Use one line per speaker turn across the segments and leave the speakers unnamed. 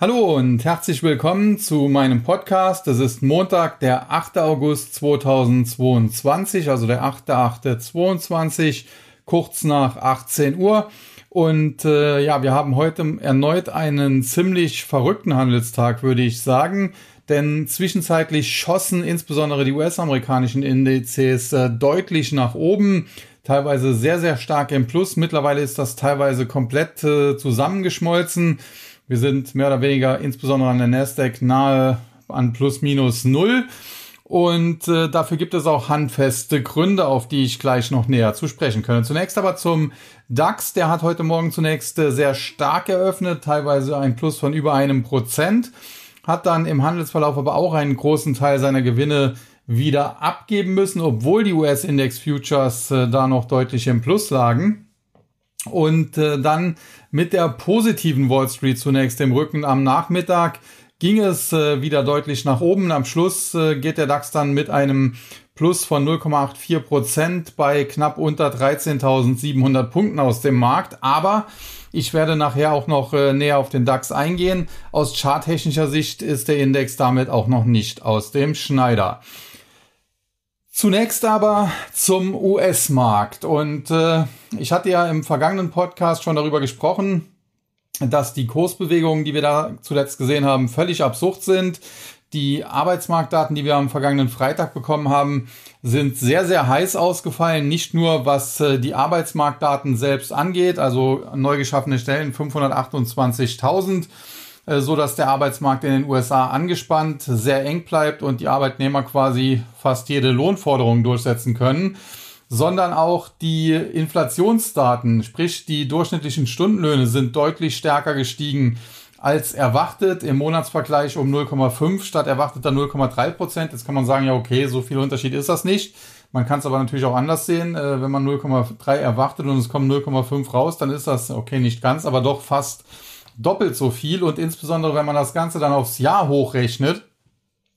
Hallo und herzlich willkommen zu meinem Podcast. Das ist Montag, der 8. August 2022, also der 8.8.22, kurz nach 18 Uhr. Und äh, ja, wir haben heute erneut einen ziemlich verrückten Handelstag, würde ich sagen. Denn zwischenzeitlich schossen insbesondere die US-amerikanischen Indizes äh, deutlich nach oben teilweise sehr, sehr stark im Plus. Mittlerweile ist das teilweise komplett äh, zusammengeschmolzen. Wir sind mehr oder weniger insbesondere an der Nasdaq nahe an plus minus null. Und äh, dafür gibt es auch handfeste Gründe, auf die ich gleich noch näher zu sprechen kann. Zunächst aber zum DAX. Der hat heute Morgen zunächst äh, sehr stark eröffnet, teilweise ein Plus von über einem Prozent. Hat dann im Handelsverlauf aber auch einen großen Teil seiner Gewinne wieder abgeben müssen, obwohl die US-Index Futures äh, da noch deutlich im Plus lagen. Und äh, dann mit der positiven Wall Street zunächst im Rücken am Nachmittag ging es äh, wieder deutlich nach oben. Am Schluss äh, geht der DAX dann mit einem Plus von 0,84 Prozent bei knapp unter 13.700 Punkten aus dem Markt. Aber ich werde nachher auch noch äh, näher auf den DAX eingehen. Aus charttechnischer Sicht ist der Index damit auch noch nicht aus dem Schneider. Zunächst aber zum US-Markt. Und äh, ich hatte ja im vergangenen Podcast schon darüber gesprochen, dass die Kursbewegungen, die wir da zuletzt gesehen haben, völlig absurd sind. Die Arbeitsmarktdaten, die wir am vergangenen Freitag bekommen haben, sind sehr, sehr heiß ausgefallen. Nicht nur was äh, die Arbeitsmarktdaten selbst angeht, also neu geschaffene Stellen 528.000 äh, so dass der Arbeitsmarkt in den USA angespannt, sehr eng bleibt und die Arbeitnehmer quasi fast jede Lohnforderung durchsetzen können, sondern auch die Inflationsdaten, sprich die durchschnittlichen Stundenlöhne sind deutlich stärker gestiegen als erwartet, im Monatsvergleich um 0,5 statt erwarteter 0,3 Prozent. Jetzt kann man sagen, ja okay, so viel Unterschied ist das nicht. Man kann es aber natürlich auch anders sehen. Äh, wenn man 0,3 erwartet und es kommen 0,5 raus, dann ist das okay nicht ganz, aber doch fast doppelt so viel und insbesondere wenn man das Ganze dann aufs Jahr hochrechnet,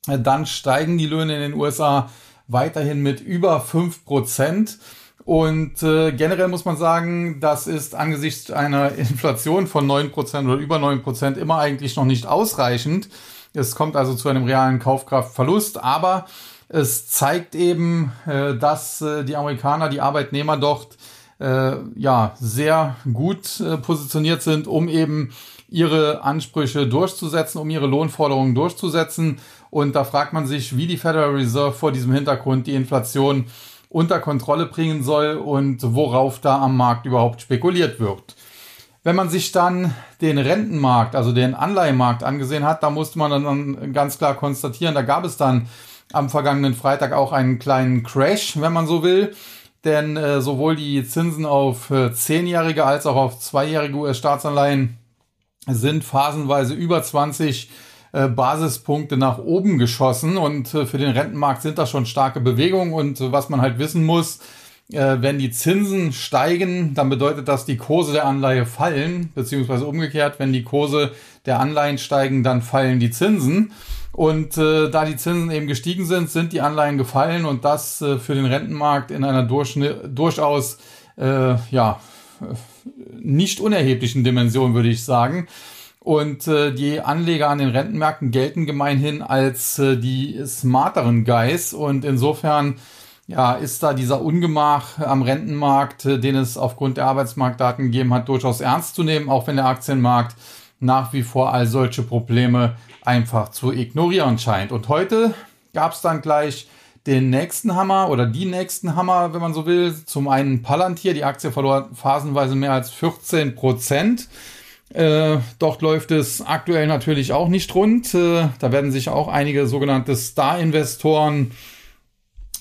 äh, dann steigen die Löhne in den USA weiterhin mit über fünf Prozent. Und äh, generell muss man sagen, das ist angesichts einer Inflation von neun Prozent oder über neun Prozent immer eigentlich noch nicht ausreichend. Es kommt also zu einem realen Kaufkraftverlust, aber es zeigt eben, äh, dass äh, die Amerikaner, die Arbeitnehmer dort äh, ja sehr gut äh, positioniert sind, um eben ihre Ansprüche durchzusetzen, um ihre Lohnforderungen durchzusetzen. Und da fragt man sich, wie die Federal Reserve vor diesem Hintergrund die Inflation unter Kontrolle bringen soll und worauf da am Markt überhaupt spekuliert wird. Wenn man sich dann den Rentenmarkt, also den Anleihenmarkt angesehen hat, da musste man dann ganz klar konstatieren, da gab es dann am vergangenen Freitag auch einen kleinen Crash, wenn man so will. Denn äh, sowohl die Zinsen auf äh, zehnjährige als auch auf zweijährige US-Staatsanleihen sind phasenweise über 20 äh, Basispunkte nach oben geschossen. Und äh, für den Rentenmarkt sind das schon starke Bewegungen. Und äh, was man halt wissen muss, äh, wenn die Zinsen steigen, dann bedeutet das, die Kurse der Anleihe fallen, beziehungsweise umgekehrt, wenn die Kurse der Anleihen steigen, dann fallen die Zinsen. Und äh, da die Zinsen eben gestiegen sind, sind die Anleihen gefallen und das äh, für den Rentenmarkt in einer durchaus äh, ja, nicht unerheblichen Dimension, würde ich sagen. Und äh, die Anleger an den Rentenmärkten gelten gemeinhin als äh, die smarteren Guys. Und insofern ja, ist da dieser Ungemach am Rentenmarkt, äh, den es aufgrund der Arbeitsmarktdaten gegeben hat, durchaus ernst zu nehmen, auch wenn der Aktienmarkt nach wie vor all solche Probleme einfach zu ignorieren scheint. Und heute gab es dann gleich den nächsten Hammer oder die nächsten Hammer, wenn man so will. Zum einen Palantir, die Aktie verlor phasenweise mehr als 14 Prozent. Äh, dort läuft es aktuell natürlich auch nicht rund. Äh, da werden sich auch einige sogenannte Star-Investoren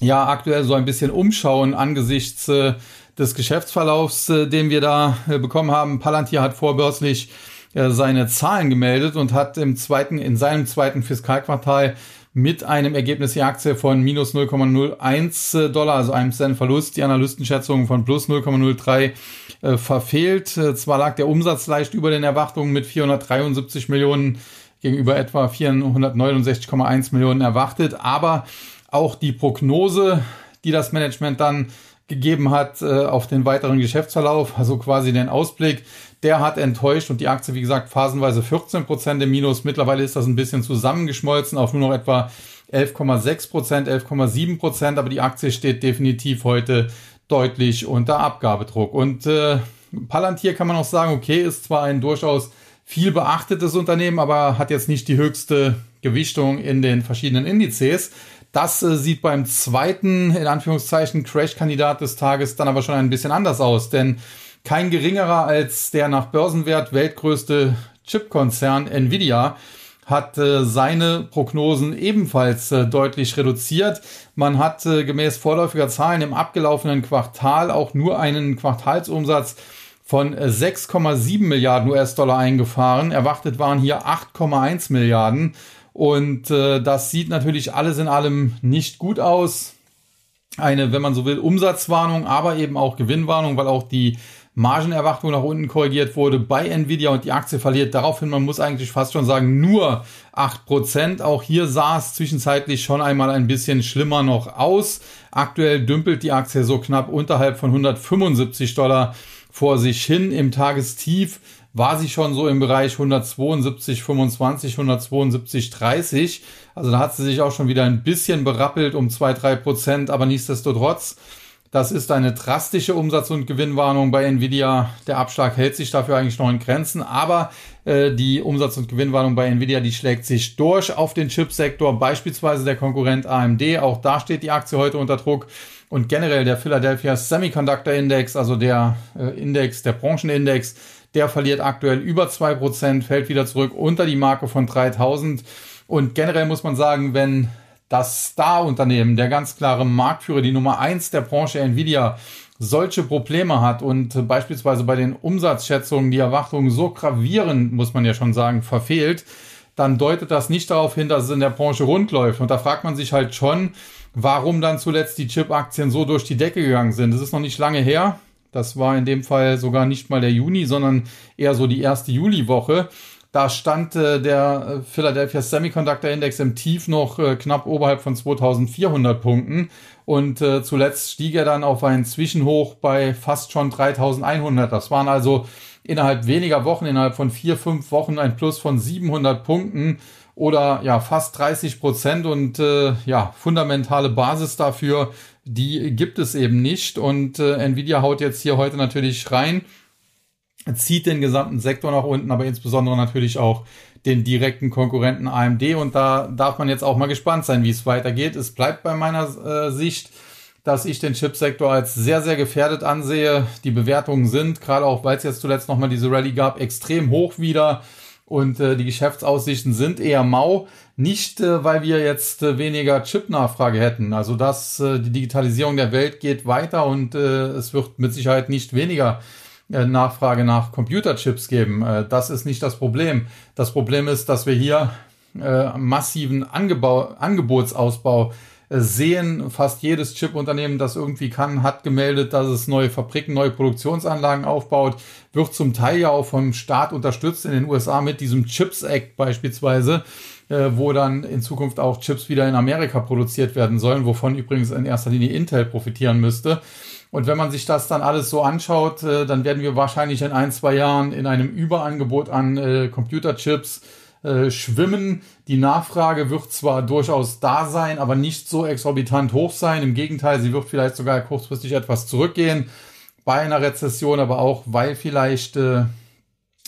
ja aktuell so ein bisschen umschauen angesichts äh, des Geschäftsverlaufs, äh, den wir da äh, bekommen haben. Palantir hat vorbörslich seine Zahlen gemeldet und hat im zweiten, in seinem zweiten Fiskalquartal mit einem Ergebnis die Aktie von minus 0,01 Dollar, also einem Cent Verlust, die Analystenschätzung von plus 0,03 äh, verfehlt. Äh, zwar lag der Umsatz leicht über den Erwartungen mit 473 Millionen gegenüber etwa 469,1 Millionen erwartet, aber auch die Prognose, die das Management dann gegeben hat äh, auf den weiteren Geschäftsverlauf, also quasi den Ausblick, der hat enttäuscht und die Aktie, wie gesagt, phasenweise 14 Prozent im Minus. Mittlerweile ist das ein bisschen zusammengeschmolzen auf nur noch etwa 11,6 Prozent, 11,7 Prozent, aber die Aktie steht definitiv heute deutlich unter Abgabedruck. Und äh, Palantir kann man auch sagen, okay, ist zwar ein durchaus viel beachtetes Unternehmen, aber hat jetzt nicht die höchste Gewichtung in den verschiedenen Indizes. Das äh, sieht beim zweiten, in Anführungszeichen, Crash-Kandidat des Tages dann aber schon ein bisschen anders aus, denn kein geringerer als der nach Börsenwert weltgrößte Chipkonzern Nvidia hat äh, seine Prognosen ebenfalls äh, deutlich reduziert. Man hat äh, gemäß vorläufiger Zahlen im abgelaufenen Quartal auch nur einen Quartalsumsatz von 6,7 äh, Milliarden US-Dollar eingefahren. Erwartet waren hier 8,1 Milliarden. Und äh, das sieht natürlich alles in allem nicht gut aus. Eine, wenn man so will, Umsatzwarnung, aber eben auch Gewinnwarnung, weil auch die Margenerwartung nach unten korrigiert wurde bei Nvidia und die Aktie verliert daraufhin, man muss eigentlich fast schon sagen, nur 8%. Auch hier sah es zwischenzeitlich schon einmal ein bisschen schlimmer noch aus. Aktuell dümpelt die Aktie so knapp unterhalb von 175 Dollar vor sich hin. Im Tagestief war sie schon so im Bereich 172, 25, 172, 30. Also da hat sie sich auch schon wieder ein bisschen berappelt um zwei drei Prozent, aber nichtsdestotrotz das ist eine drastische Umsatz- und Gewinnwarnung bei Nvidia. Der Abschlag hält sich dafür eigentlich noch in Grenzen, aber äh, die Umsatz- und Gewinnwarnung bei Nvidia, die schlägt sich durch auf den Chipsektor, beispielsweise der Konkurrent AMD. Auch da steht die Aktie heute unter Druck. Und generell der Philadelphia Semiconductor Index, also der äh, Index, der Branchenindex, der verliert aktuell über zwei Prozent, fällt wieder zurück unter die Marke von 3000. Und generell muss man sagen, wenn das Star-Unternehmen, der ganz klare Marktführer, die Nummer eins der Branche Nvidia, solche Probleme hat und beispielsweise bei den Umsatzschätzungen die Erwartungen so gravierend, muss man ja schon sagen, verfehlt, dann deutet das nicht darauf hin, dass es in der Branche rund läuft. Und da fragt man sich halt schon, warum dann zuletzt die Chip-Aktien so durch die Decke gegangen sind. Das ist noch nicht lange her. Das war in dem Fall sogar nicht mal der Juni, sondern eher so die erste Juliwoche. Da stand äh, der Philadelphia Semiconductor Index im Tief noch äh, knapp oberhalb von 2400 Punkten und äh, zuletzt stieg er dann auf ein Zwischenhoch bei fast schon 3100. Das waren also innerhalb weniger Wochen, innerhalb von vier, fünf Wochen ein Plus von 700 Punkten oder ja fast 30 Prozent und äh, ja fundamentale Basis dafür, die gibt es eben nicht und äh, Nvidia haut jetzt hier heute natürlich rein zieht den gesamten Sektor nach unten, aber insbesondere natürlich auch den direkten Konkurrenten AMD. Und da darf man jetzt auch mal gespannt sein, wie es weitergeht. Es bleibt bei meiner äh, Sicht, dass ich den Chipsektor als sehr, sehr gefährdet ansehe. Die Bewertungen sind, gerade auch weil es jetzt zuletzt nochmal diese Rallye gab, extrem hoch wieder. Und äh, die Geschäftsaussichten sind eher mau. Nicht, äh, weil wir jetzt äh, weniger Chip-Nachfrage hätten. Also dass äh, die Digitalisierung der Welt geht weiter und äh, es wird mit Sicherheit nicht weniger äh, Nachfrage nach Computerchips geben. Äh, das ist nicht das Problem. Das Problem ist, dass wir hier äh, massiven Angebau, Angebotsausbau sehen. Fast jedes Chip-Unternehmen, das irgendwie kann, hat gemeldet, dass es neue Fabriken, neue Produktionsanlagen aufbaut, wird zum Teil ja auch vom Staat unterstützt in den USA mit diesem Chips Act beispielsweise, wo dann in Zukunft auch Chips wieder in Amerika produziert werden sollen, wovon übrigens in erster Linie Intel profitieren müsste. Und wenn man sich das dann alles so anschaut, äh, dann werden wir wahrscheinlich in ein, zwei Jahren in einem Überangebot an äh, Computerchips äh, schwimmen. Die Nachfrage wird zwar durchaus da sein, aber nicht so exorbitant hoch sein. Im Gegenteil, sie wird vielleicht sogar kurzfristig etwas zurückgehen bei einer Rezession, aber auch weil vielleicht äh,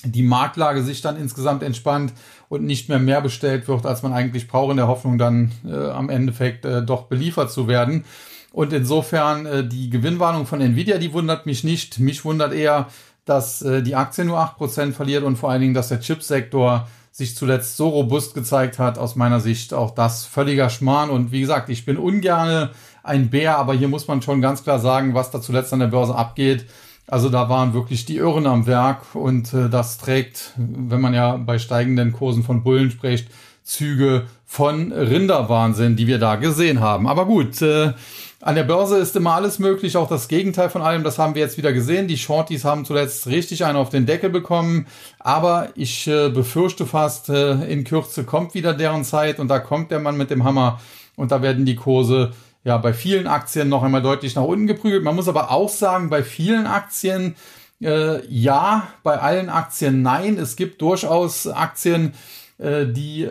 die Marktlage sich dann insgesamt entspannt und nicht mehr mehr bestellt wird, als man eigentlich braucht, in der Hoffnung dann äh, am Endeffekt äh, doch beliefert zu werden. Und insofern äh, die Gewinnwarnung von Nvidia, die wundert mich nicht. Mich wundert eher, dass äh, die Aktie nur 8% verliert und vor allen Dingen, dass der Chipsektor sich zuletzt so robust gezeigt hat. Aus meiner Sicht auch das völliger Schmarrn. Und wie gesagt, ich bin ungerne ein Bär, aber hier muss man schon ganz klar sagen, was da zuletzt an der Börse abgeht. Also da waren wirklich die Irren am Werk und äh, das trägt, wenn man ja bei steigenden Kursen von Bullen spricht, Züge von Rinderwahnsinn, die wir da gesehen haben. Aber gut, äh, an der Börse ist immer alles möglich, auch das Gegenteil von allem. Das haben wir jetzt wieder gesehen. Die Shorties haben zuletzt richtig einen auf den Deckel bekommen. Aber ich äh, befürchte fast, äh, in Kürze kommt wieder deren Zeit und da kommt der Mann mit dem Hammer und da werden die Kurse ja bei vielen Aktien noch einmal deutlich nach unten geprügelt. Man muss aber auch sagen, bei vielen Aktien äh, ja, bei allen Aktien nein. Es gibt durchaus Aktien, äh, die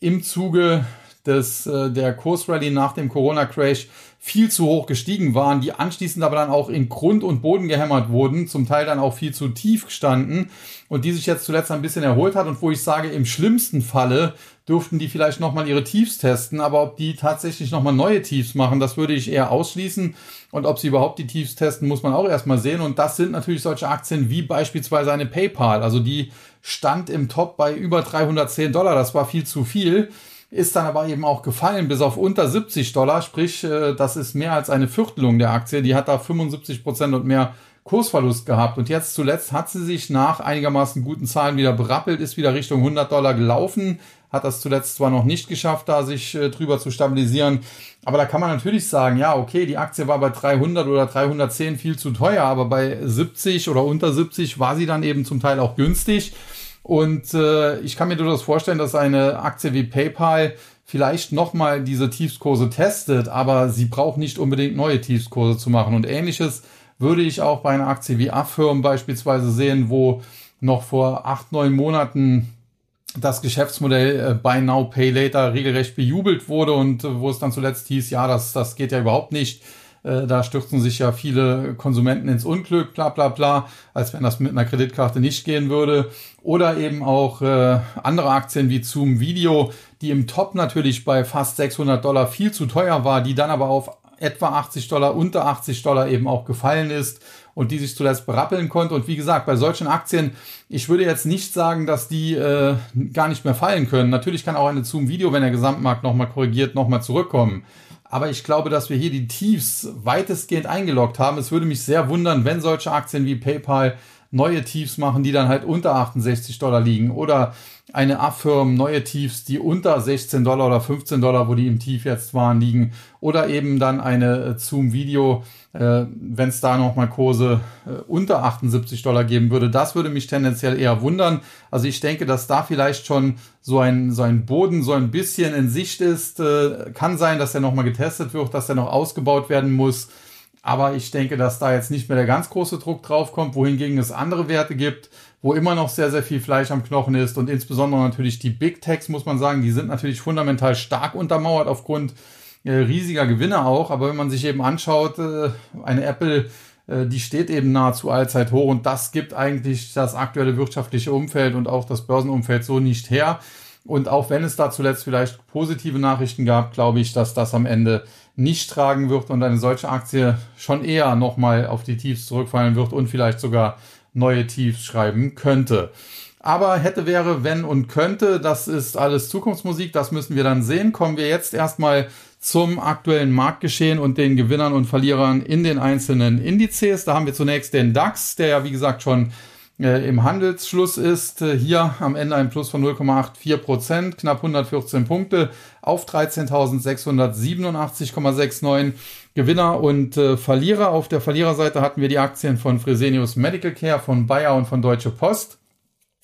im Zuge des, äh, der Kursrallye nach dem Corona-Crash viel zu hoch gestiegen waren, die anschließend aber dann auch in Grund und Boden gehämmert wurden, zum Teil dann auch viel zu tief standen und die sich jetzt zuletzt ein bisschen erholt hat und wo ich sage, im schlimmsten Falle dürften die vielleicht nochmal ihre Tiefs testen, aber ob die tatsächlich nochmal neue Tiefs machen, das würde ich eher ausschließen und ob sie überhaupt die Tiefs testen, muss man auch erstmal sehen und das sind natürlich solche Aktien wie beispielsweise eine PayPal, also die stand im Top bei über 310 Dollar, das war viel zu viel ist dann aber eben auch gefallen bis auf unter 70 Dollar, sprich, äh, das ist mehr als eine Viertelung der Aktie. Die hat da 75 Prozent und mehr Kursverlust gehabt. Und jetzt zuletzt hat sie sich nach einigermaßen guten Zahlen wieder berappelt, ist wieder Richtung 100 Dollar gelaufen, hat das zuletzt zwar noch nicht geschafft, da sich äh, drüber zu stabilisieren. Aber da kann man natürlich sagen, ja, okay, die Aktie war bei 300 oder 310 viel zu teuer, aber bei 70 oder unter 70 war sie dann eben zum Teil auch günstig. Und äh, ich kann mir durchaus vorstellen, dass eine Aktie wie PayPal vielleicht nochmal diese Tiefskurse testet, aber sie braucht nicht unbedingt neue Tiefskurse zu machen. Und ähnliches würde ich auch bei einer Aktie wie Affirm beispielsweise sehen, wo noch vor acht, neun Monaten das Geschäftsmodell äh, Buy Now, Pay Later regelrecht bejubelt wurde und äh, wo es dann zuletzt hieß, ja, das, das geht ja überhaupt nicht. Äh, da stürzen sich ja viele Konsumenten ins Unglück, bla bla bla, als wenn das mit einer Kreditkarte nicht gehen würde. Oder eben auch äh, andere Aktien wie Zoom Video, die im Top natürlich bei fast 600 Dollar viel zu teuer war, die dann aber auf etwa 80 Dollar, unter 80 Dollar eben auch gefallen ist und die sich zuletzt berappeln konnte. Und wie gesagt, bei solchen Aktien, ich würde jetzt nicht sagen, dass die äh, gar nicht mehr fallen können. Natürlich kann auch eine Zoom Video, wenn der Gesamtmarkt nochmal korrigiert, nochmal zurückkommen. Aber ich glaube, dass wir hier die Tiefs weitestgehend eingeloggt haben. Es würde mich sehr wundern, wenn solche Aktien wie PayPal neue Tiefs machen, die dann halt unter 68 Dollar liegen oder eine Affirm neue Tiefs, die unter 16 Dollar oder 15 Dollar, wo die im Tief jetzt waren, liegen oder eben dann eine äh, Zoom Video, äh, wenn es da nochmal Kurse äh, unter 78 Dollar geben würde. Das würde mich tendenziell eher wundern. Also ich denke, dass da vielleicht schon so ein, so ein Boden so ein bisschen in Sicht ist. Äh, kann sein, dass er nochmal getestet wird, dass er noch ausgebaut werden muss. Aber ich denke, dass da jetzt nicht mehr der ganz große Druck drauf kommt, wohingegen es andere Werte gibt, wo immer noch sehr, sehr viel Fleisch am Knochen ist und insbesondere natürlich die Big Techs, muss man sagen, die sind natürlich fundamental stark untermauert aufgrund äh, riesiger Gewinne auch. Aber wenn man sich eben anschaut, äh, eine Apple, äh, die steht eben nahezu allzeit hoch und das gibt eigentlich das aktuelle wirtschaftliche Umfeld und auch das Börsenumfeld so nicht her. Und auch wenn es da zuletzt vielleicht positive Nachrichten gab, glaube ich, dass das am Ende nicht tragen wird und eine solche Aktie schon eher nochmal auf die Tiefs zurückfallen wird und vielleicht sogar neue Tiefs schreiben könnte. Aber hätte, wäre, wenn und könnte, das ist alles Zukunftsmusik, das müssen wir dann sehen. Kommen wir jetzt erstmal zum aktuellen Marktgeschehen und den Gewinnern und Verlierern in den einzelnen Indizes. Da haben wir zunächst den DAX, der ja wie gesagt schon äh, im Handelsschluss ist. Äh, hier am Ende ein Plus von 0,84 Prozent, knapp 114 Punkte auf 13.687,69. Gewinner und äh, Verlierer. Auf der Verliererseite hatten wir die Aktien von Fresenius Medical Care, von Bayer und von Deutsche Post.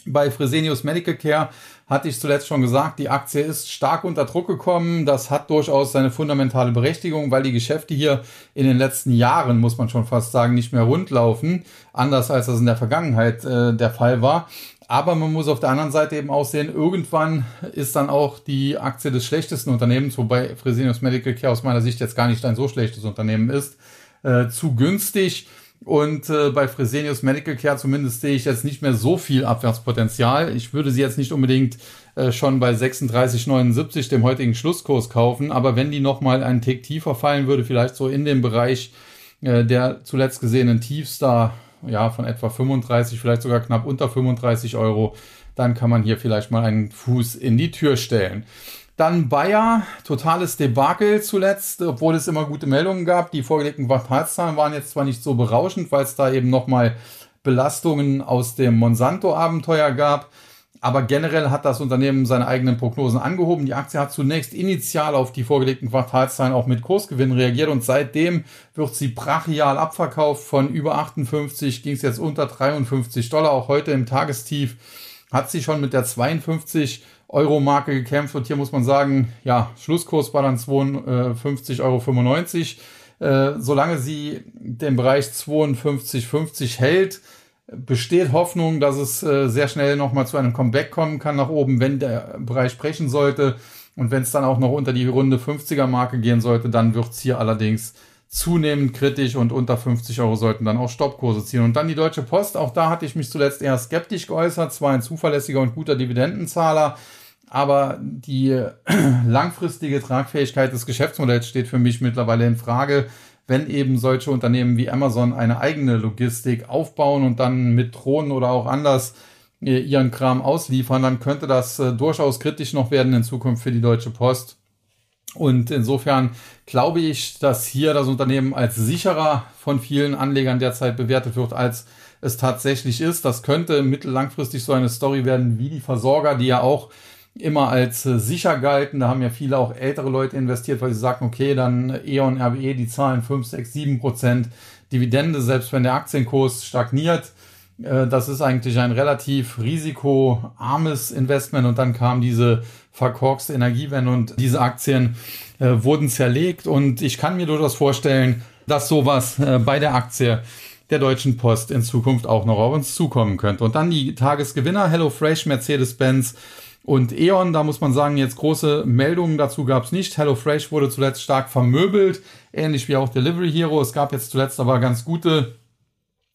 Bei Fresenius Medical Care hatte ich zuletzt schon gesagt, die Aktie ist stark unter Druck gekommen. Das hat durchaus seine fundamentale Berechtigung, weil die Geschäfte hier in den letzten Jahren, muss man schon fast sagen, nicht mehr rund laufen. Anders als das in der Vergangenheit äh, der Fall war. Aber man muss auf der anderen Seite eben auch sehen, irgendwann ist dann auch die Aktie des schlechtesten Unternehmens, wobei Fresenius Medical Care aus meiner Sicht jetzt gar nicht ein so schlechtes Unternehmen ist, äh, zu günstig. Und äh, bei Fresenius Medical Care zumindest sehe ich jetzt nicht mehr so viel Abwärtspotenzial. Ich würde sie jetzt nicht unbedingt äh, schon bei 36,79 dem heutigen Schlusskurs kaufen, aber wenn die nochmal einen Tick tiefer fallen würde, vielleicht so in dem Bereich äh, der zuletzt gesehenen Tiefs da, ja, von etwa 35, vielleicht sogar knapp unter 35 Euro, dann kann man hier vielleicht mal einen Fuß in die Tür stellen. Dann Bayer, totales Debakel zuletzt, obwohl es immer gute Meldungen gab. Die vorgelegten Quartalszahlen waren jetzt zwar nicht so berauschend, weil es da eben nochmal Belastungen aus dem Monsanto-Abenteuer gab. Aber generell hat das Unternehmen seine eigenen Prognosen angehoben. Die Aktie hat zunächst initial auf die vorgelegten Quartalszahlen auch mit Kursgewinn reagiert und seitdem wird sie brachial abverkauft. Von über 58 ging es jetzt unter 53 Dollar. Auch heute im Tagestief hat sie schon mit der 52 Euro-Marke gekämpft und hier muss man sagen, ja, Schlusskurs war dann 52,95 Euro. Äh, solange sie den Bereich 52,50 hält, besteht Hoffnung, dass es äh, sehr schnell nochmal zu einem Comeback kommen kann nach oben, wenn der Bereich brechen sollte. Und wenn es dann auch noch unter die runde 50er Marke gehen sollte, dann wird es hier allerdings zunehmend kritisch und unter 50 Euro sollten dann auch Stoppkurse ziehen. Und dann die Deutsche Post, auch da hatte ich mich zuletzt eher skeptisch geäußert, zwar ein zuverlässiger und guter Dividendenzahler, aber die langfristige Tragfähigkeit des Geschäftsmodells steht für mich mittlerweile in Frage, wenn eben solche Unternehmen wie Amazon eine eigene Logistik aufbauen und dann mit Drohnen oder auch anders äh, ihren Kram ausliefern, dann könnte das äh, durchaus kritisch noch werden in Zukunft für die Deutsche Post. Und insofern glaube ich, dass hier das Unternehmen als sicherer von vielen Anlegern derzeit bewertet wird, als es tatsächlich ist. Das könnte mittellangfristig so eine Story werden wie die Versorger, die ja auch immer als äh, sicher galten. Da haben ja viele auch ältere Leute investiert, weil sie sagten, okay, dann E.ON, RWE, die zahlen 5, 6, 7 Prozent Dividende, selbst wenn der Aktienkurs stagniert. Äh, das ist eigentlich ein relativ risikoarmes Investment und dann kam diese verkorkste Energiewende und diese Aktien äh, wurden zerlegt und ich kann mir durchaus vorstellen, dass sowas bei der Aktie der Deutschen Post in Zukunft auch noch auf uns zukommen könnte. Und dann die Tagesgewinner HelloFresh, Mercedes-Benz, und E.ON, da muss man sagen, jetzt große Meldungen dazu gab es nicht. HelloFresh wurde zuletzt stark vermöbelt, ähnlich wie auch Delivery Hero. Es gab jetzt zuletzt aber ganz gute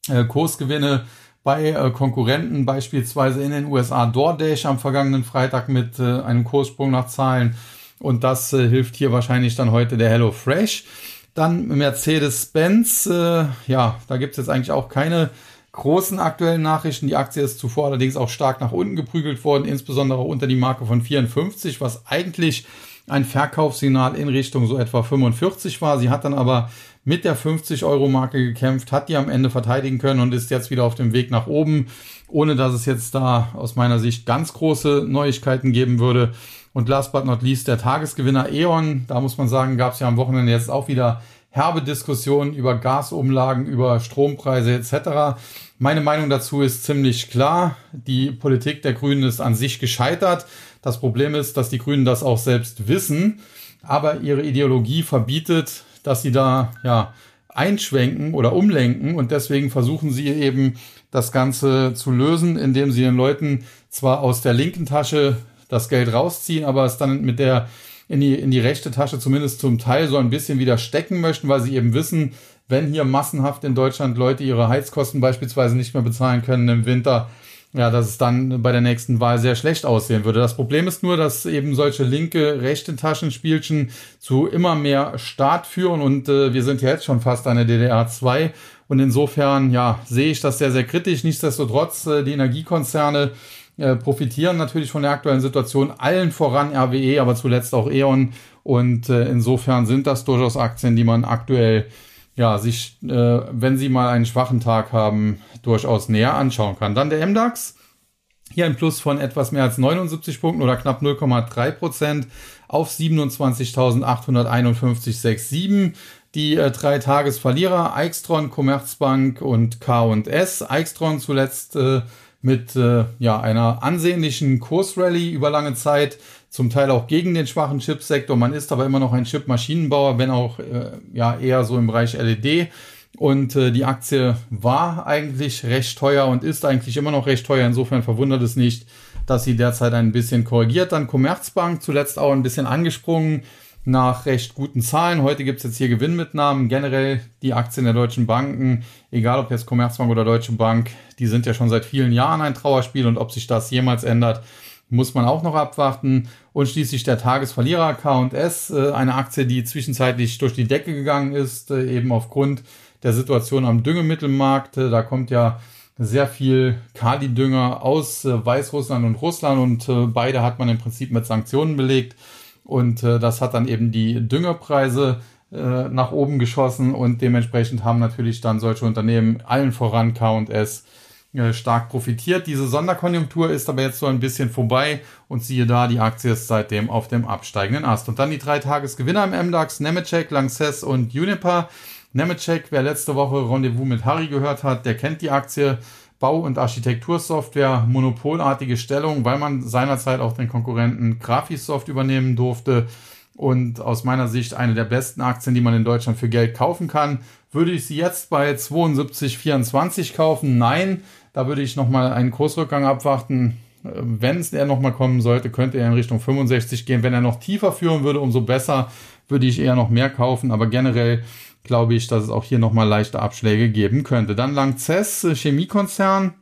äh, Kursgewinne bei äh, Konkurrenten, beispielsweise in den USA DoorDash am vergangenen Freitag mit äh, einem Kurssprung nach Zahlen. Und das äh, hilft hier wahrscheinlich dann heute der HelloFresh. Dann Mercedes-Benz, äh, ja, da gibt es jetzt eigentlich auch keine großen aktuellen Nachrichten. Die Aktie ist zuvor allerdings auch stark nach unten geprügelt worden, insbesondere unter die Marke von 54, was eigentlich ein Verkaufssignal in Richtung so etwa 45 war. Sie hat dann aber mit der 50-Euro-Marke gekämpft, hat die am Ende verteidigen können und ist jetzt wieder auf dem Weg nach oben, ohne dass es jetzt da aus meiner Sicht ganz große Neuigkeiten geben würde. Und last but not least der Tagesgewinner E.ON. Da muss man sagen, gab es ja am Wochenende jetzt auch wieder herbe Diskussionen über Gasumlagen, über Strompreise etc. Meine Meinung dazu ist ziemlich klar. Die Politik der Grünen ist an sich gescheitert. Das Problem ist, dass die Grünen das auch selbst wissen, aber ihre Ideologie verbietet, dass sie da ja einschwenken oder umlenken und deswegen versuchen sie eben das Ganze zu lösen, indem sie den Leuten zwar aus der linken Tasche das Geld rausziehen, aber es dann mit der in die, in die rechte Tasche zumindest zum Teil so ein bisschen wieder stecken möchten, weil sie eben wissen, wenn hier massenhaft in Deutschland Leute ihre Heizkosten beispielsweise nicht mehr bezahlen können im Winter, ja, dass es dann bei der nächsten Wahl sehr schlecht aussehen würde. Das Problem ist nur, dass eben solche linke, rechte Taschenspielchen zu immer mehr Staat führen und äh, wir sind ja jetzt schon fast eine DDR 2 und insofern, ja, sehe ich das sehr, sehr kritisch. Nichtsdestotrotz, äh, die Energiekonzerne äh, profitieren natürlich von der aktuellen Situation, allen voran RWE, aber zuletzt auch E.ON. Und äh, insofern sind das durchaus Aktien, die man aktuell, ja, sich, äh, wenn sie mal einen schwachen Tag haben, durchaus näher anschauen kann. Dann der MDAX. Hier ein Plus von etwas mehr als 79 Punkten oder knapp 0,3 Prozent auf 27.851,67. Die äh, drei Tagesverlierer, Eichstron, Commerzbank und K&S. Eichstron zuletzt äh, mit äh, ja, einer ansehnlichen Kursrallye über lange Zeit, zum Teil auch gegen den schwachen Chipsektor. Man ist aber immer noch ein Chip-Maschinenbauer, wenn auch äh, ja eher so im Bereich LED. Und äh, die Aktie war eigentlich recht teuer und ist eigentlich immer noch recht teuer. Insofern verwundert es nicht, dass sie derzeit ein bisschen korrigiert. Dann Commerzbank zuletzt auch ein bisschen angesprungen nach recht guten Zahlen. Heute gibt es jetzt hier Gewinnmitnahmen. Generell die Aktien der deutschen Banken, egal ob jetzt Commerzbank oder Deutsche Bank, die sind ja schon seit vielen Jahren ein Trauerspiel und ob sich das jemals ändert, muss man auch noch abwarten. Und schließlich der Tagesverlierer K&S, äh, eine Aktie, die zwischenzeitlich durch die Decke gegangen ist, äh, eben aufgrund der Situation am Düngemittelmarkt. Äh, da kommt ja sehr viel Kali-Dünger aus Weißrussland und Russland und beide hat man im Prinzip mit Sanktionen belegt. Und äh, das hat dann eben die Düngerpreise äh, nach oben geschossen und dementsprechend haben natürlich dann solche Unternehmen allen voran K&S äh, stark profitiert. Diese Sonderkonjunktur ist aber jetzt so ein bisschen vorbei und siehe da, die Aktie ist seitdem auf dem absteigenden Ast. Und dann die drei Tagesgewinner im MDAX, Nemetschek, Lanxess und Uniper. Nemetschek, wer letzte Woche Rendezvous mit Harry gehört hat, der kennt die Aktie Bau- und Architektursoftware, monopolartige Stellung, weil man seinerzeit auch den Konkurrenten Graphisoft übernehmen durfte und aus meiner Sicht eine der besten Aktien, die man in Deutschland für Geld kaufen kann. Würde ich sie jetzt bei 72,24 kaufen? Nein, da würde ich nochmal einen Kursrückgang abwarten. Wenn es der nochmal kommen sollte, könnte er in Richtung 65 gehen. Wenn er noch tiefer führen würde, umso besser würde ich eher noch mehr kaufen. Aber generell glaube ich, dass es auch hier nochmal leichte Abschläge geben könnte. Dann Langzess, Chemiekonzern,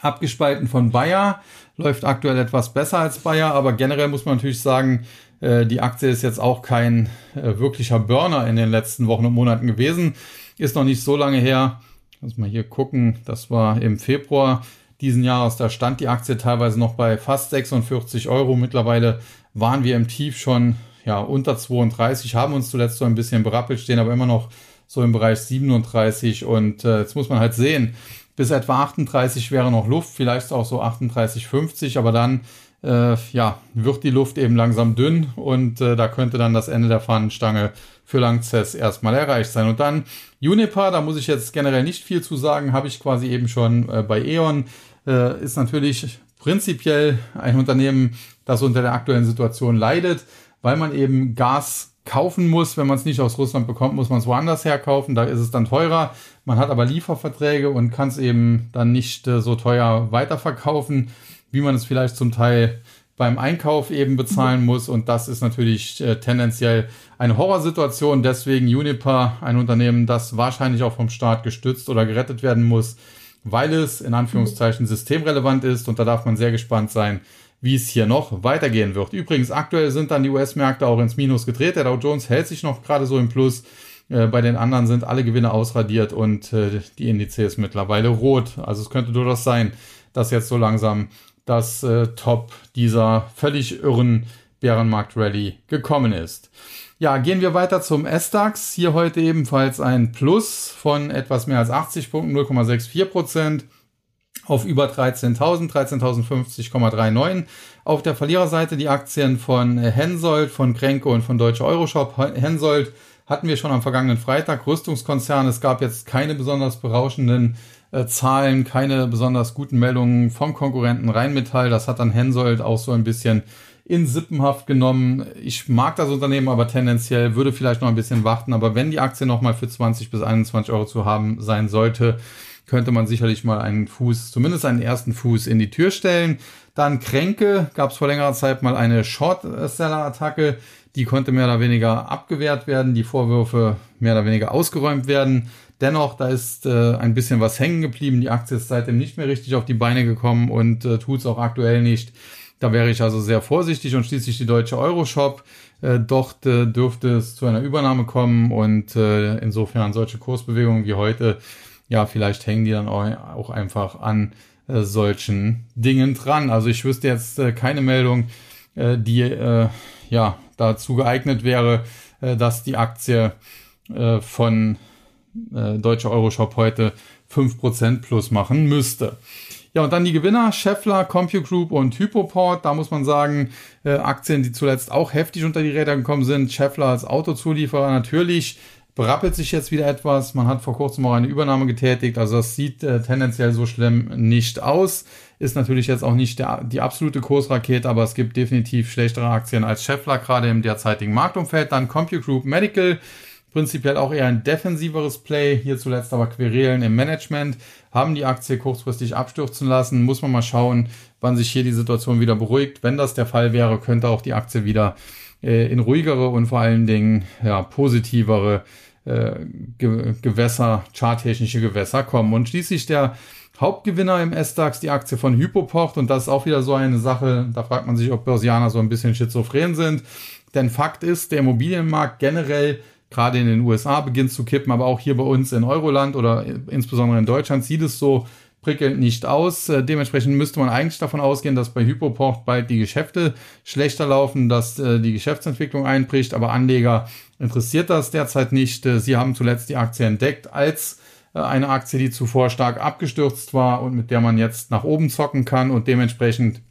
abgespalten von Bayer, läuft aktuell etwas besser als Bayer, aber generell muss man natürlich sagen, äh, die Aktie ist jetzt auch kein äh, wirklicher Burner in den letzten Wochen und Monaten gewesen. Ist noch nicht so lange her. Lass mal hier gucken. Das war im Februar diesen Jahres. Da stand die Aktie teilweise noch bei fast 46 Euro. Mittlerweile waren wir im Tief schon ja, unter 32, haben uns zuletzt so ein bisschen berappelt, stehen aber immer noch so im Bereich 37 und äh, jetzt muss man halt sehen, bis etwa 38 wäre noch Luft, vielleicht auch so 38,50, aber dann äh, ja, wird die Luft eben langsam dünn und äh, da könnte dann das Ende der Fahnenstange für Langzess erstmal erreicht sein. Und dann Uniper, da muss ich jetzt generell nicht viel zu sagen, habe ich quasi eben schon äh, bei E.ON, äh, ist natürlich prinzipiell ein Unternehmen, das unter der aktuellen Situation leidet weil man eben Gas kaufen muss. Wenn man es nicht aus Russland bekommt, muss man es woanders herkaufen. Da ist es dann teurer. Man hat aber Lieferverträge und kann es eben dann nicht äh, so teuer weiterverkaufen, wie man es vielleicht zum Teil beim Einkauf eben bezahlen muss. Und das ist natürlich äh, tendenziell eine Horrorsituation. Deswegen Uniper, ein Unternehmen, das wahrscheinlich auch vom Staat gestützt oder gerettet werden muss, weil es in Anführungszeichen systemrelevant ist. Und da darf man sehr gespannt sein, wie es hier noch weitergehen wird. Übrigens, aktuell sind dann die US-Märkte auch ins Minus gedreht. Der Dow Jones hält sich noch gerade so im Plus. Äh, bei den anderen sind alle Gewinne ausradiert und äh, die Indizes mittlerweile rot. Also es könnte durchaus sein, dass jetzt so langsam das äh, Top dieser völlig irren Bärenmarkt-Rally gekommen ist. Ja, gehen wir weiter zum S-DAX. Hier heute ebenfalls ein Plus von etwas mehr als 80 Punkten, 0,64 Prozent auf über 13.000, 13.050,39. Auf der Verliererseite die Aktien von Hensoldt, von Kränke und von Deutsche Euroshop. Hensoldt hatten wir schon am vergangenen Freitag. Rüstungskonzern. Es gab jetzt keine besonders berauschenden äh, Zahlen, keine besonders guten Meldungen vom Konkurrenten Rheinmetall. Das hat dann Hensoldt auch so ein bisschen in Sippenhaft genommen. Ich mag das Unternehmen aber tendenziell, würde vielleicht noch ein bisschen warten. Aber wenn die Aktie nochmal für 20 bis 21 Euro zu haben sein sollte, könnte man sicherlich mal einen Fuß, zumindest einen ersten Fuß in die Tür stellen. Dann Kränke, gab es vor längerer Zeit mal eine Short-Seller-Attacke, die konnte mehr oder weniger abgewehrt werden, die Vorwürfe mehr oder weniger ausgeräumt werden. Dennoch, da ist äh, ein bisschen was hängen geblieben. Die Aktie ist seitdem nicht mehr richtig auf die Beine gekommen und äh, tut es auch aktuell nicht. Da wäre ich also sehr vorsichtig und schließlich die deutsche Euroshop. Äh, dort äh, dürfte es zu einer Übernahme kommen und äh, insofern solche Kursbewegungen wie heute ja, vielleicht hängen die dann auch einfach an äh, solchen Dingen dran. Also ich wüsste jetzt äh, keine Meldung, äh, die äh, ja dazu geeignet wäre, äh, dass die Aktie äh, von äh, Deutsche Euroshop heute 5% plus machen müsste. Ja, und dann die Gewinner, Scheffler, CompuGroup und Hypoport. Da muss man sagen, äh, Aktien, die zuletzt auch heftig unter die Räder gekommen sind. Scheffler als Autozulieferer natürlich berappelt sich jetzt wieder etwas. Man hat vor kurzem auch eine Übernahme getätigt. Also das sieht äh, tendenziell so schlimm nicht aus. Ist natürlich jetzt auch nicht der, die absolute Kursrakete, aber es gibt definitiv schlechtere Aktien als Scheffler, gerade im derzeitigen Marktumfeld. Dann CompuGroup Medical. Prinzipiell auch eher ein defensiveres Play. Hier zuletzt aber Querelen im Management. Haben die Aktie kurzfristig abstürzen lassen. Muss man mal schauen, wann sich hier die Situation wieder beruhigt. Wenn das der Fall wäre, könnte auch die Aktie wieder äh, in ruhigere und vor allen Dingen ja, positivere äh, Ge Gewässer, charttechnische Gewässer kommen. Und schließlich der Hauptgewinner im S-DAX, die Aktie von Hypoport. Und das ist auch wieder so eine Sache, da fragt man sich, ob Börsianer so ein bisschen schizophren sind. Denn Fakt ist, der Immobilienmarkt generell gerade in den USA beginnt zu kippen, aber auch hier bei uns in Euroland oder insbesondere in Deutschland sieht es so prickelnd nicht aus. Äh, dementsprechend müsste man eigentlich davon ausgehen, dass bei Hypoport bald die Geschäfte schlechter laufen, dass äh, die Geschäftsentwicklung einbricht, aber Anleger interessiert das derzeit nicht. Äh, sie haben zuletzt die Aktie entdeckt als äh, eine Aktie, die zuvor stark abgestürzt war und mit der man jetzt nach oben zocken kann und dementsprechend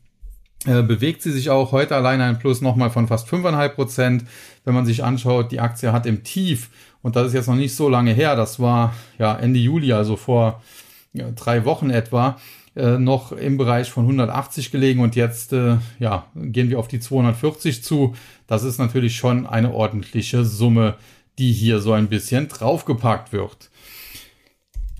äh, bewegt sie sich auch heute alleine ein Plus nochmal von fast 5,5 Prozent. Wenn man sich anschaut, die Aktie hat im Tief, und das ist jetzt noch nicht so lange her, das war ja Ende Juli, also vor drei Wochen etwa äh, noch im Bereich von 180 gelegen und jetzt äh, ja, gehen wir auf die 240 zu. Das ist natürlich schon eine ordentliche Summe, die hier so ein bisschen draufgepackt wird.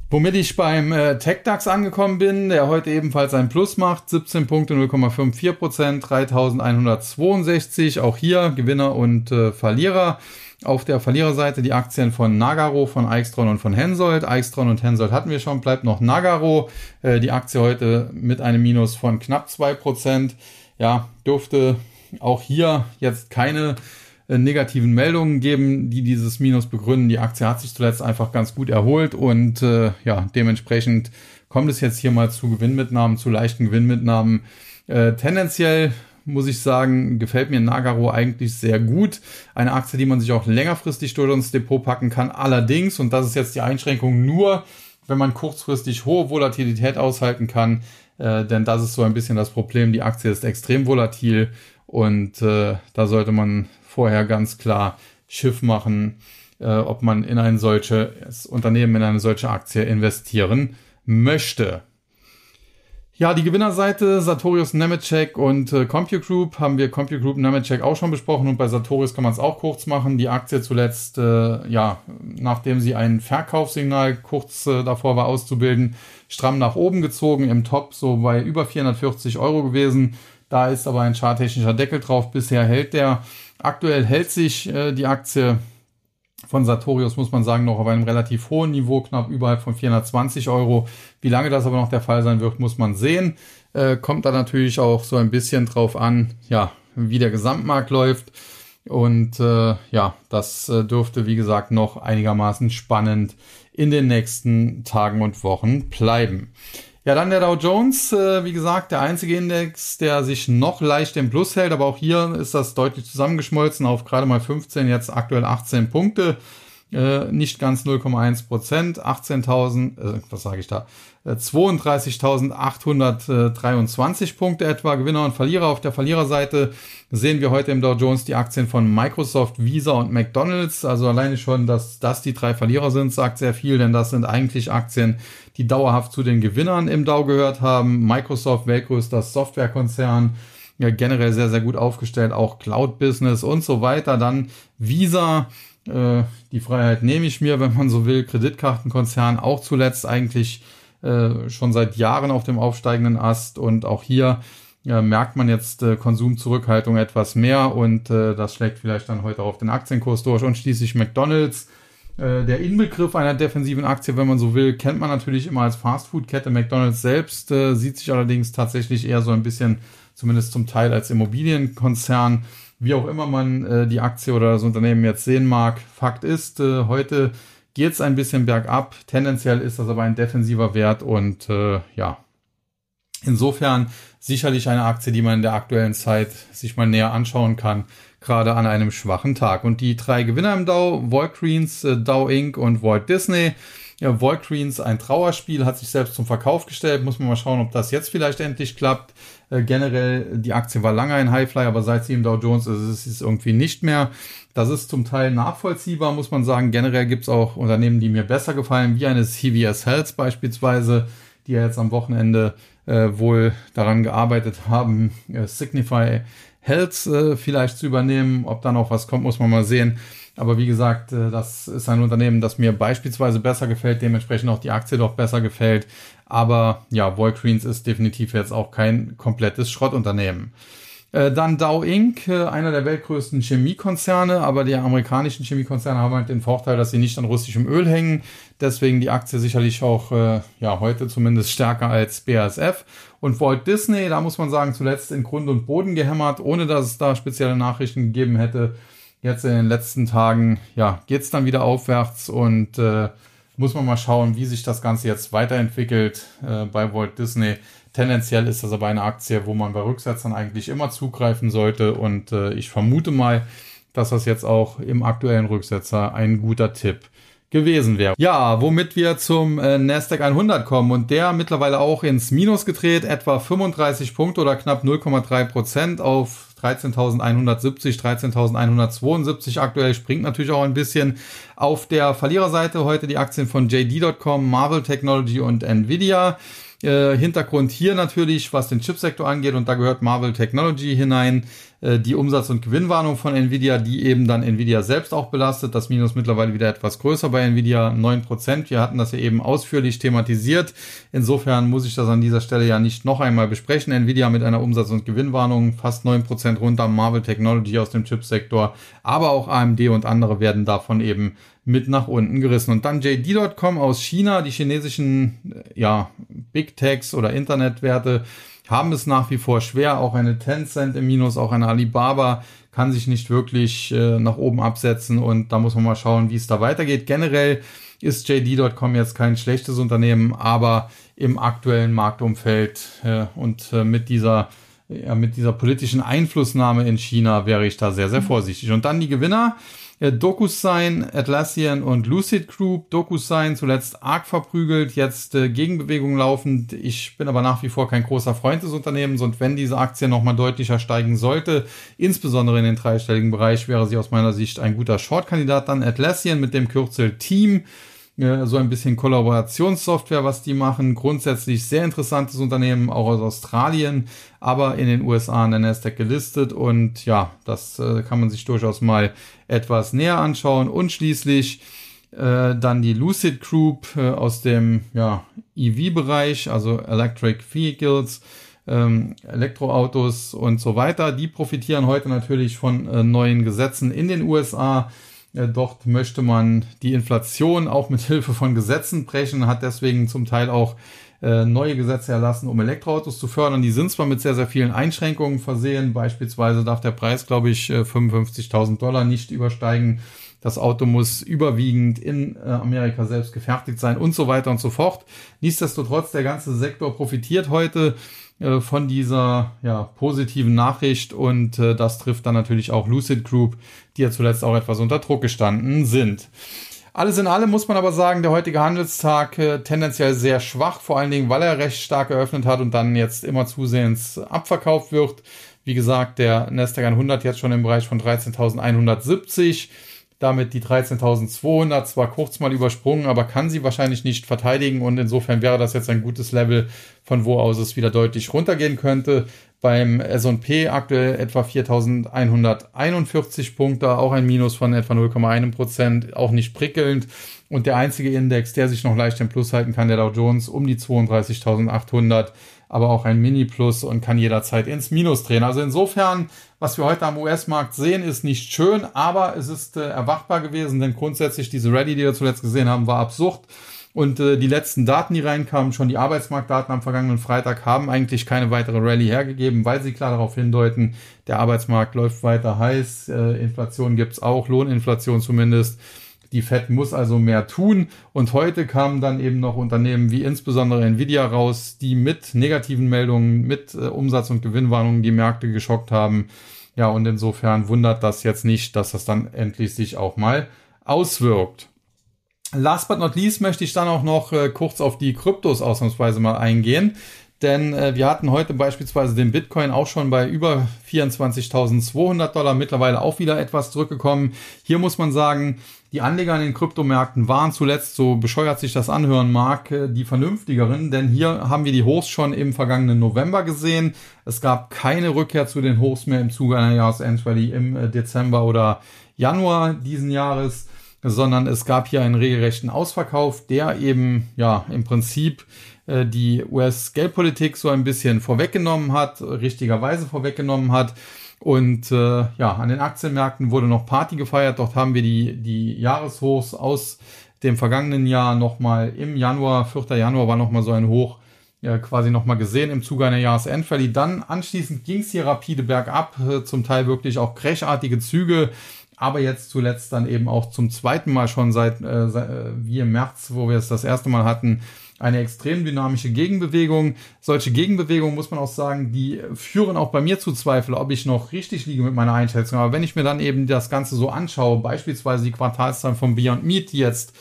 Womit ich beim äh, TechDAX angekommen bin, der heute ebenfalls ein Plus macht, 17 Punkte 0,54 Prozent, 3162. Auch hier Gewinner und äh, Verlierer. Auf der Verliererseite die Aktien von Nagaro, von Eichstron und von Hensoldt. Eichstron und Hensoldt hatten wir schon, bleibt noch Nagaro. Äh, die Aktie heute mit einem Minus von knapp 2 Prozent. Ja, dürfte auch hier jetzt keine äh, negativen Meldungen geben, die dieses Minus begründen. Die Aktie hat sich zuletzt einfach ganz gut erholt und äh, ja, dementsprechend kommt es jetzt hier mal zu Gewinnmitnahmen, zu leichten Gewinnmitnahmen. Äh, tendenziell muss ich sagen, gefällt mir Nagaro eigentlich sehr gut. Eine Aktie, die man sich auch längerfristig durch ins Depot packen kann. Allerdings, und das ist jetzt die Einschränkung, nur wenn man kurzfristig hohe Volatilität aushalten kann. Äh, denn das ist so ein bisschen das Problem. Die Aktie ist extrem volatil und äh, da sollte man vorher ganz klar Schiff machen, äh, ob man in ein solches Unternehmen, in eine solche Aktie investieren möchte. Ja, die Gewinnerseite Sartorius Nemetschek und äh, CompuGroup haben wir CompuGroup Nemetschek auch schon besprochen und bei Sartorius kann man es auch kurz machen. Die Aktie zuletzt, äh, ja, nachdem sie ein Verkaufssignal kurz äh, davor war auszubilden, stramm nach oben gezogen, im Top so bei über 440 Euro gewesen. Da ist aber ein charttechnischer Deckel drauf. Bisher hält der Aktuell hält sich äh, die Aktie von Sartorius, muss man sagen, noch auf einem relativ hohen Niveau, knapp überhalb von 420 Euro. Wie lange das aber noch der Fall sein wird, muss man sehen. Äh, kommt da natürlich auch so ein bisschen drauf an, ja, wie der Gesamtmarkt läuft. Und äh, ja, das äh, dürfte, wie gesagt, noch einigermaßen spannend in den nächsten Tagen und Wochen bleiben. Ja, dann der Dow Jones, äh, wie gesagt, der einzige Index, der sich noch leicht im Plus hält, aber auch hier ist das deutlich zusammengeschmolzen auf gerade mal 15, jetzt aktuell 18 Punkte. Äh, nicht ganz 0,1 Prozent, 18.000, äh, was sage ich da, 32.823 äh, Punkte etwa. Gewinner und Verlierer. Auf der Verliererseite sehen wir heute im Dow Jones die Aktien von Microsoft, Visa und McDonald's. Also alleine schon, dass das die drei Verlierer sind, sagt sehr viel, denn das sind eigentlich Aktien, die dauerhaft zu den Gewinnern im Dow gehört haben. Microsoft, weltgrößter Softwarekonzern, ja, generell sehr, sehr gut aufgestellt, auch Cloud-Business und so weiter. Dann Visa, äh, die Freiheit nehme ich mir, wenn man so will. Kreditkartenkonzern auch zuletzt eigentlich äh, schon seit Jahren auf dem aufsteigenden Ast und auch hier äh, merkt man jetzt Konsumzurückhaltung etwas mehr und das schlägt vielleicht dann heute auf den Aktienkurs durch und schließlich McDonald's. Der Inbegriff einer defensiven Aktie, wenn man so will, kennt man natürlich immer als Fastfood-Kette. McDonald's selbst sieht sich allerdings tatsächlich eher so ein bisschen, zumindest zum Teil als Immobilienkonzern wie auch immer man äh, die Aktie oder das Unternehmen jetzt sehen mag. Fakt ist, äh, heute geht es ein bisschen bergab. Tendenziell ist das aber ein defensiver Wert und äh, ja, insofern sicherlich eine Aktie, die man in der aktuellen Zeit sich mal näher anschauen kann, gerade an einem schwachen Tag. Und die drei Gewinner im Dow, Walgreens, äh, Dow Inc. und Walt Disney. Ja, Walgreens, ein Trauerspiel, hat sich selbst zum Verkauf gestellt. Muss man mal schauen, ob das jetzt vielleicht endlich klappt. Äh, generell, die Aktie war lange ein Highfly, aber seit sie im Dow Jones ist, ist es irgendwie nicht mehr. Das ist zum Teil nachvollziehbar, muss man sagen. Generell gibt es auch Unternehmen, die mir besser gefallen, wie eine CVS Health beispielsweise, die ja jetzt am Wochenende äh, wohl daran gearbeitet haben, äh, Signify Health äh, vielleicht zu übernehmen. Ob da noch was kommt, muss man mal sehen. Aber wie gesagt, äh, das ist ein Unternehmen, das mir beispielsweise besser gefällt, dementsprechend auch die Aktie doch besser gefällt. Aber ja, Walgreens ist definitiv jetzt auch kein komplettes Schrottunternehmen. Äh, dann Dow Inc., äh, einer der weltgrößten Chemiekonzerne, aber die amerikanischen Chemiekonzerne haben halt den Vorteil, dass sie nicht an russischem Öl hängen. Deswegen die Aktie sicherlich auch ja heute zumindest stärker als BASF. Und Walt Disney, da muss man sagen, zuletzt in Grund und Boden gehämmert, ohne dass es da spezielle Nachrichten gegeben hätte jetzt in den letzten Tagen, ja, geht's dann wieder aufwärts und äh, muss man mal schauen, wie sich das Ganze jetzt weiterentwickelt äh, bei Walt Disney. Tendenziell ist das aber eine Aktie, wo man bei Rücksetzern eigentlich immer zugreifen sollte und äh, ich vermute mal, dass das jetzt auch im aktuellen Rücksetzer ein guter Tipp gewesen wäre. Ja, womit wir zum äh, Nasdaq 100 kommen und der mittlerweile auch ins Minus gedreht, etwa 35 Punkte oder knapp 0,3 Prozent auf 13.170, 13.172 aktuell, springt natürlich auch ein bisschen. Auf der Verliererseite heute die Aktien von JD.com, Marvel Technology und Nvidia. Äh, Hintergrund hier natürlich, was den Chipsektor angeht, und da gehört Marvel Technology hinein, äh, die Umsatz- und Gewinnwarnung von Nvidia, die eben dann Nvidia selbst auch belastet. Das Minus mittlerweile wieder etwas größer bei Nvidia, 9%. Wir hatten das ja eben ausführlich thematisiert. Insofern muss ich das an dieser Stelle ja nicht noch einmal besprechen. Nvidia mit einer Umsatz- und Gewinnwarnung fast 9% runter, Marvel Technology aus dem Chipsektor, aber auch AMD und andere werden davon eben mit nach unten gerissen. Und dann JD.com aus China, die chinesischen ja, Big Techs oder Internetwerte haben es nach wie vor schwer. Auch eine Tencent im Minus, auch eine Alibaba kann sich nicht wirklich äh, nach oben absetzen und da muss man mal schauen, wie es da weitergeht. Generell ist JD.com jetzt kein schlechtes Unternehmen, aber im aktuellen Marktumfeld äh, und äh, mit dieser mit dieser politischen Einflussnahme in China wäre ich da sehr, sehr vorsichtig. Und dann die Gewinner. Äh, DocuSign, Atlassian und Lucid Group. DocuSign zuletzt arg verprügelt, jetzt äh, Gegenbewegung laufend. Ich bin aber nach wie vor kein großer Freund des Unternehmens und wenn diese Aktie nochmal deutlicher steigen sollte, insbesondere in den dreistelligen Bereich, wäre sie aus meiner Sicht ein guter Shortkandidat. Dann Atlassian mit dem Kürzel Team so ein bisschen Kollaborationssoftware, was die machen. Grundsätzlich sehr interessantes Unternehmen, auch aus Australien, aber in den USA an der Nasdaq gelistet. Und ja, das äh, kann man sich durchaus mal etwas näher anschauen. Und schließlich äh, dann die Lucid Group äh, aus dem ja, EV-Bereich, also Electric Vehicles. Ähm, Elektroautos und so weiter, die profitieren heute natürlich von äh, neuen Gesetzen in den USA Dort möchte man die Inflation auch mit Hilfe von Gesetzen brechen, hat deswegen zum Teil auch äh, neue Gesetze erlassen, um Elektroautos zu fördern. Die sind zwar mit sehr, sehr vielen Einschränkungen versehen. Beispielsweise darf der Preis, glaube ich, 55.000 äh, Dollar nicht übersteigen. Das Auto muss überwiegend in äh, Amerika selbst gefertigt sein und so weiter und so fort. Nichtsdestotrotz, der ganze Sektor profitiert heute äh, von dieser ja, positiven Nachricht und äh, das trifft dann natürlich auch Lucid Group, die ja zuletzt auch etwas unter Druck gestanden sind. Alles in allem muss man aber sagen, der heutige Handelstag äh, tendenziell sehr schwach, vor allen Dingen, weil er recht stark eröffnet hat und dann jetzt immer zusehends abverkauft wird. Wie gesagt, der Nasdaq 100 jetzt schon im Bereich von 13.170 damit die 13.200 zwar kurz mal übersprungen, aber kann sie wahrscheinlich nicht verteidigen und insofern wäre das jetzt ein gutes Level, von wo aus es wieder deutlich runtergehen könnte. Beim S&P aktuell etwa 4.141 Punkte, auch ein Minus von etwa 0,1 Prozent, auch nicht prickelnd. Und der einzige Index, der sich noch leicht im Plus halten kann, der Dow Jones, um die 32.800 aber auch ein Mini-Plus und kann jederzeit ins Minus drehen. Also insofern, was wir heute am US-Markt sehen, ist nicht schön, aber es ist äh, erwartbar gewesen, denn grundsätzlich diese Ready, die wir zuletzt gesehen haben, war absurd. Und äh, die letzten Daten, die reinkamen, schon die Arbeitsmarktdaten am vergangenen Freitag, haben eigentlich keine weitere Rallye hergegeben, weil sie klar darauf hindeuten, der Arbeitsmarkt läuft weiter heiß, äh, Inflation gibt's auch, Lohninflation zumindest. Die Fed muss also mehr tun. Und heute kamen dann eben noch Unternehmen wie insbesondere Nvidia raus, die mit negativen Meldungen, mit äh, Umsatz- und Gewinnwarnungen die Märkte geschockt haben. Ja, und insofern wundert das jetzt nicht, dass das dann endlich sich auch mal auswirkt. Last but not least möchte ich dann auch noch äh, kurz auf die Kryptos ausnahmsweise mal eingehen. Denn äh, wir hatten heute beispielsweise den Bitcoin auch schon bei über 24.200 Dollar, mittlerweile auch wieder etwas zurückgekommen. Hier muss man sagen, die Anleger in den Kryptomärkten waren zuletzt, so bescheuert sich das anhören mag, äh, die vernünftigeren, denn hier haben wir die Hochs schon im vergangenen November gesehen. Es gab keine Rückkehr zu den Hochs mehr im Zuge einer Jahresendrally im äh, Dezember oder Januar diesen Jahres, sondern es gab hier einen regelrechten Ausverkauf, der eben ja im Prinzip äh, die US-Geldpolitik so ein bisschen vorweggenommen hat, richtigerweise vorweggenommen hat. Und äh, ja, an den Aktienmärkten wurde noch Party gefeiert. Dort haben wir die, die Jahreshochs aus dem vergangenen Jahr nochmal im Januar, 4. Januar war nochmal so ein Hoch, ja, quasi nochmal gesehen im Zuge einer Jahresendrally. Dann anschließend ging es hier rapide bergab, äh, zum Teil wirklich auch crashartige Züge, aber jetzt zuletzt dann eben auch zum zweiten Mal schon seit, äh, seit äh, wie im März, wo wir es das erste Mal hatten, eine extrem dynamische Gegenbewegung. Solche Gegenbewegungen, muss man auch sagen, die führen auch bei mir zu Zweifel, ob ich noch richtig liege mit meiner Einschätzung. Aber wenn ich mir dann eben das Ganze so anschaue, beispielsweise die Quartalszahlen von Beyond Meat, die jetzt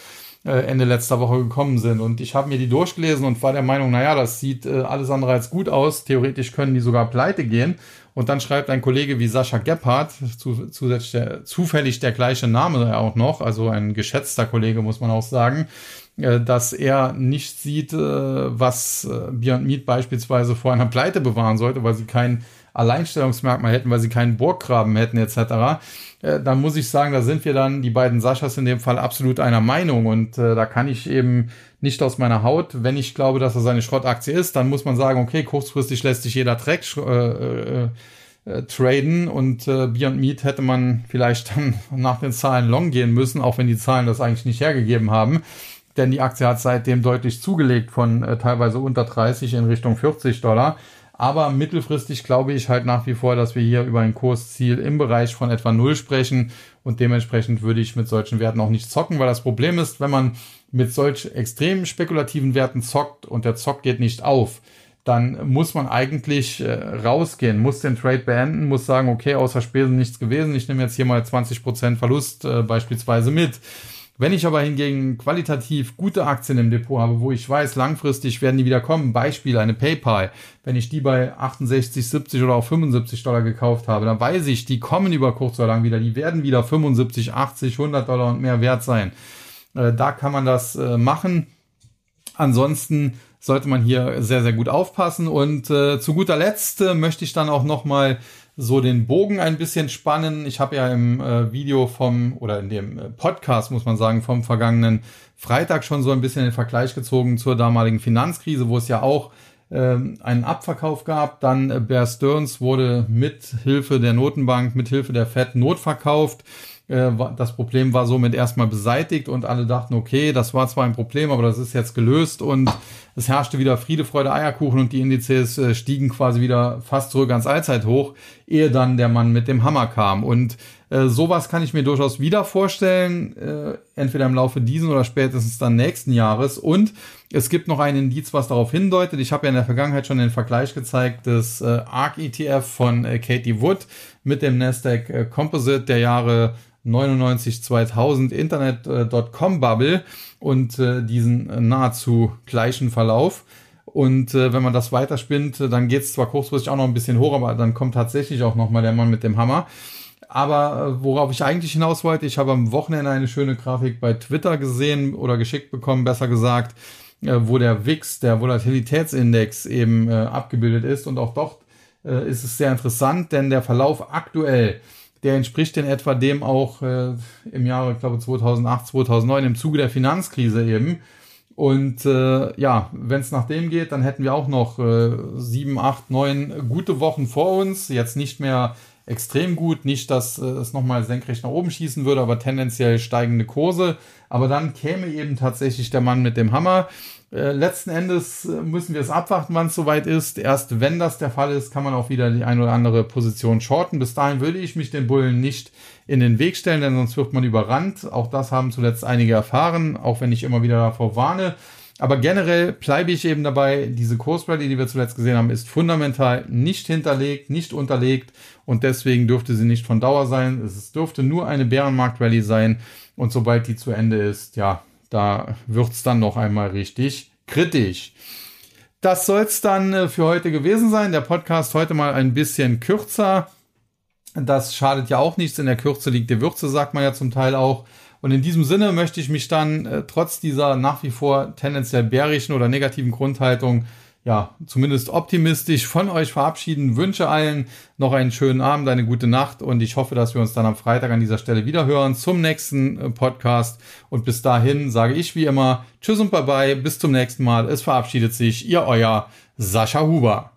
äh, Ende letzter Woche gekommen sind. Und ich habe mir die durchgelesen und war der Meinung, naja, das sieht äh, alles andere als gut aus. Theoretisch können die sogar pleite gehen. Und dann schreibt ein Kollege wie Sascha Gebhardt, zu, der, zufällig der gleiche Name auch noch, also ein geschätzter Kollege, muss man auch sagen, dass er nicht sieht, äh, was äh, Beyond Meat beispielsweise vor einer Pleite bewahren sollte, weil sie kein Alleinstellungsmerkmal hätten, weil sie keinen Burggraben hätten etc., dann muss ich sagen, da sind wir dann, die beiden Saschas in dem Fall, absolut einer Meinung. Und äh, da kann ich eben nicht aus meiner Haut, wenn ich glaube, dass er seine Schrottaktie ist, dann muss man sagen, okay, kurzfristig lässt sich jeder Dreck äh, äh, traden und äh, Beyond Meat hätte man vielleicht dann nach den Zahlen long gehen müssen, auch wenn die Zahlen das eigentlich nicht hergegeben haben denn die Aktie hat seitdem deutlich zugelegt von äh, teilweise unter 30 in Richtung 40 Dollar. Aber mittelfristig glaube ich halt nach wie vor, dass wir hier über ein Kursziel im Bereich von etwa Null sprechen und dementsprechend würde ich mit solchen Werten auch nicht zocken, weil das Problem ist, wenn man mit solch extrem spekulativen Werten zockt und der Zock geht nicht auf, dann muss man eigentlich äh, rausgehen, muss den Trade beenden, muss sagen, okay, außer Spesen nichts gewesen, ich nehme jetzt hier mal 20% Verlust äh, beispielsweise mit. Wenn ich aber hingegen qualitativ gute Aktien im Depot habe, wo ich weiß, langfristig werden die wieder kommen, Beispiel eine PayPal, wenn ich die bei 68, 70 oder auch 75 Dollar gekauft habe, dann weiß ich, die kommen über kurz oder lang wieder, die werden wieder 75, 80, 100 Dollar und mehr wert sein. Äh, da kann man das äh, machen. Ansonsten sollte man hier sehr, sehr gut aufpassen. Und äh, zu guter Letzt möchte ich dann auch nochmal so den Bogen ein bisschen spannen. Ich habe ja im äh, Video vom oder in dem äh, Podcast, muss man sagen, vom vergangenen Freitag schon so ein bisschen den Vergleich gezogen zur damaligen Finanzkrise, wo es ja auch ähm, einen Abverkauf gab. Dann äh, Bear Stearns wurde mit Hilfe der Notenbank, mit Hilfe der Fed notverkauft. Äh, das Problem war somit erstmal beseitigt und alle dachten, okay, das war zwar ein Problem, aber das ist jetzt gelöst und es herrschte wieder Friede, Freude, Eierkuchen und die Indizes äh, stiegen quasi wieder fast zurück ans Allzeithoch, ehe dann der Mann mit dem Hammer kam. Und äh, sowas kann ich mir durchaus wieder vorstellen, äh, entweder im Laufe diesen oder spätestens dann nächsten Jahres. Und es gibt noch ein Indiz, was darauf hindeutet. Ich habe ja in der Vergangenheit schon den Vergleich gezeigt des äh, ARC ETF von äh, Katie Wood mit dem Nasdaq äh, Composite der Jahre 99 2000 Internet.com Bubble und äh, diesen äh, nahezu gleichen Verlauf. Und äh, wenn man das weiterspinnt, dann geht es zwar kurzfristig auch noch ein bisschen hoch, aber dann kommt tatsächlich auch noch mal der Mann mit dem Hammer. Aber äh, worauf ich eigentlich hinaus wollte, ich habe am Wochenende eine schöne Grafik bei Twitter gesehen oder geschickt bekommen, besser gesagt, äh, wo der VIX, der Volatilitätsindex eben äh, abgebildet ist. Und auch dort äh, ist es sehr interessant, denn der Verlauf aktuell der entspricht in etwa dem auch äh, im Jahre, ich glaube 2008, 2009 im Zuge der Finanzkrise eben. Und äh, ja, wenn es nach dem geht, dann hätten wir auch noch äh, sieben, acht, neun gute Wochen vor uns. Jetzt nicht mehr extrem gut, nicht, dass äh, es nochmal senkrecht nach oben schießen würde, aber tendenziell steigende Kurse. Aber dann käme eben tatsächlich der Mann mit dem Hammer. Äh, letzten Endes äh, müssen wir es abwarten, wann es soweit ist. Erst wenn das der Fall ist, kann man auch wieder die eine oder andere Position shorten. Bis dahin würde ich mich den Bullen nicht in den Weg stellen, denn sonst wird man überrannt. Auch das haben zuletzt einige erfahren, auch wenn ich immer wieder davor warne. Aber generell bleibe ich eben dabei, diese Kursrallye, die wir zuletzt gesehen haben, ist fundamental nicht hinterlegt, nicht unterlegt und deswegen dürfte sie nicht von Dauer sein. Es dürfte nur eine Bärenmarkt-Rallye sein und sobald die zu Ende ist, ja, da wird's dann noch einmal richtig kritisch. Das soll's dann äh, für heute gewesen sein. Der Podcast heute mal ein bisschen kürzer. Das schadet ja auch nichts. In der Kürze liegt die Würze, sagt man ja zum Teil auch. Und in diesem Sinne möchte ich mich dann äh, trotz dieser nach wie vor tendenziell bärischen oder negativen Grundhaltung ja, zumindest optimistisch von euch verabschieden. Wünsche allen noch einen schönen Abend, eine gute Nacht und ich hoffe, dass wir uns dann am Freitag an dieser Stelle wieder hören zum nächsten äh, Podcast. Und bis dahin sage ich wie immer Tschüss und Bye bye, bis zum nächsten Mal. Es verabschiedet sich Ihr euer Sascha Huber.